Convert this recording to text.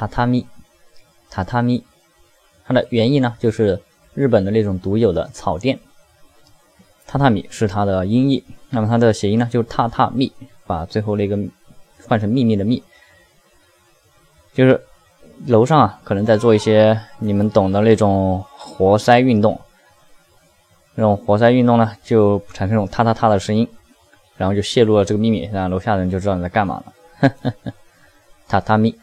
榻榻米，榻榻米，它的原意呢就是日本的那种独有的草垫。榻榻米是它的音译，那么它的谐音呢就是榻榻米，把最后那个换成秘密的秘，就是楼上啊可能在做一些你们懂的那种活塞运动，那种活塞运动呢就产生这种踏踏踏的声音，然后就泄露了这个秘密，那楼下的人就知道你在干嘛了。榻榻米。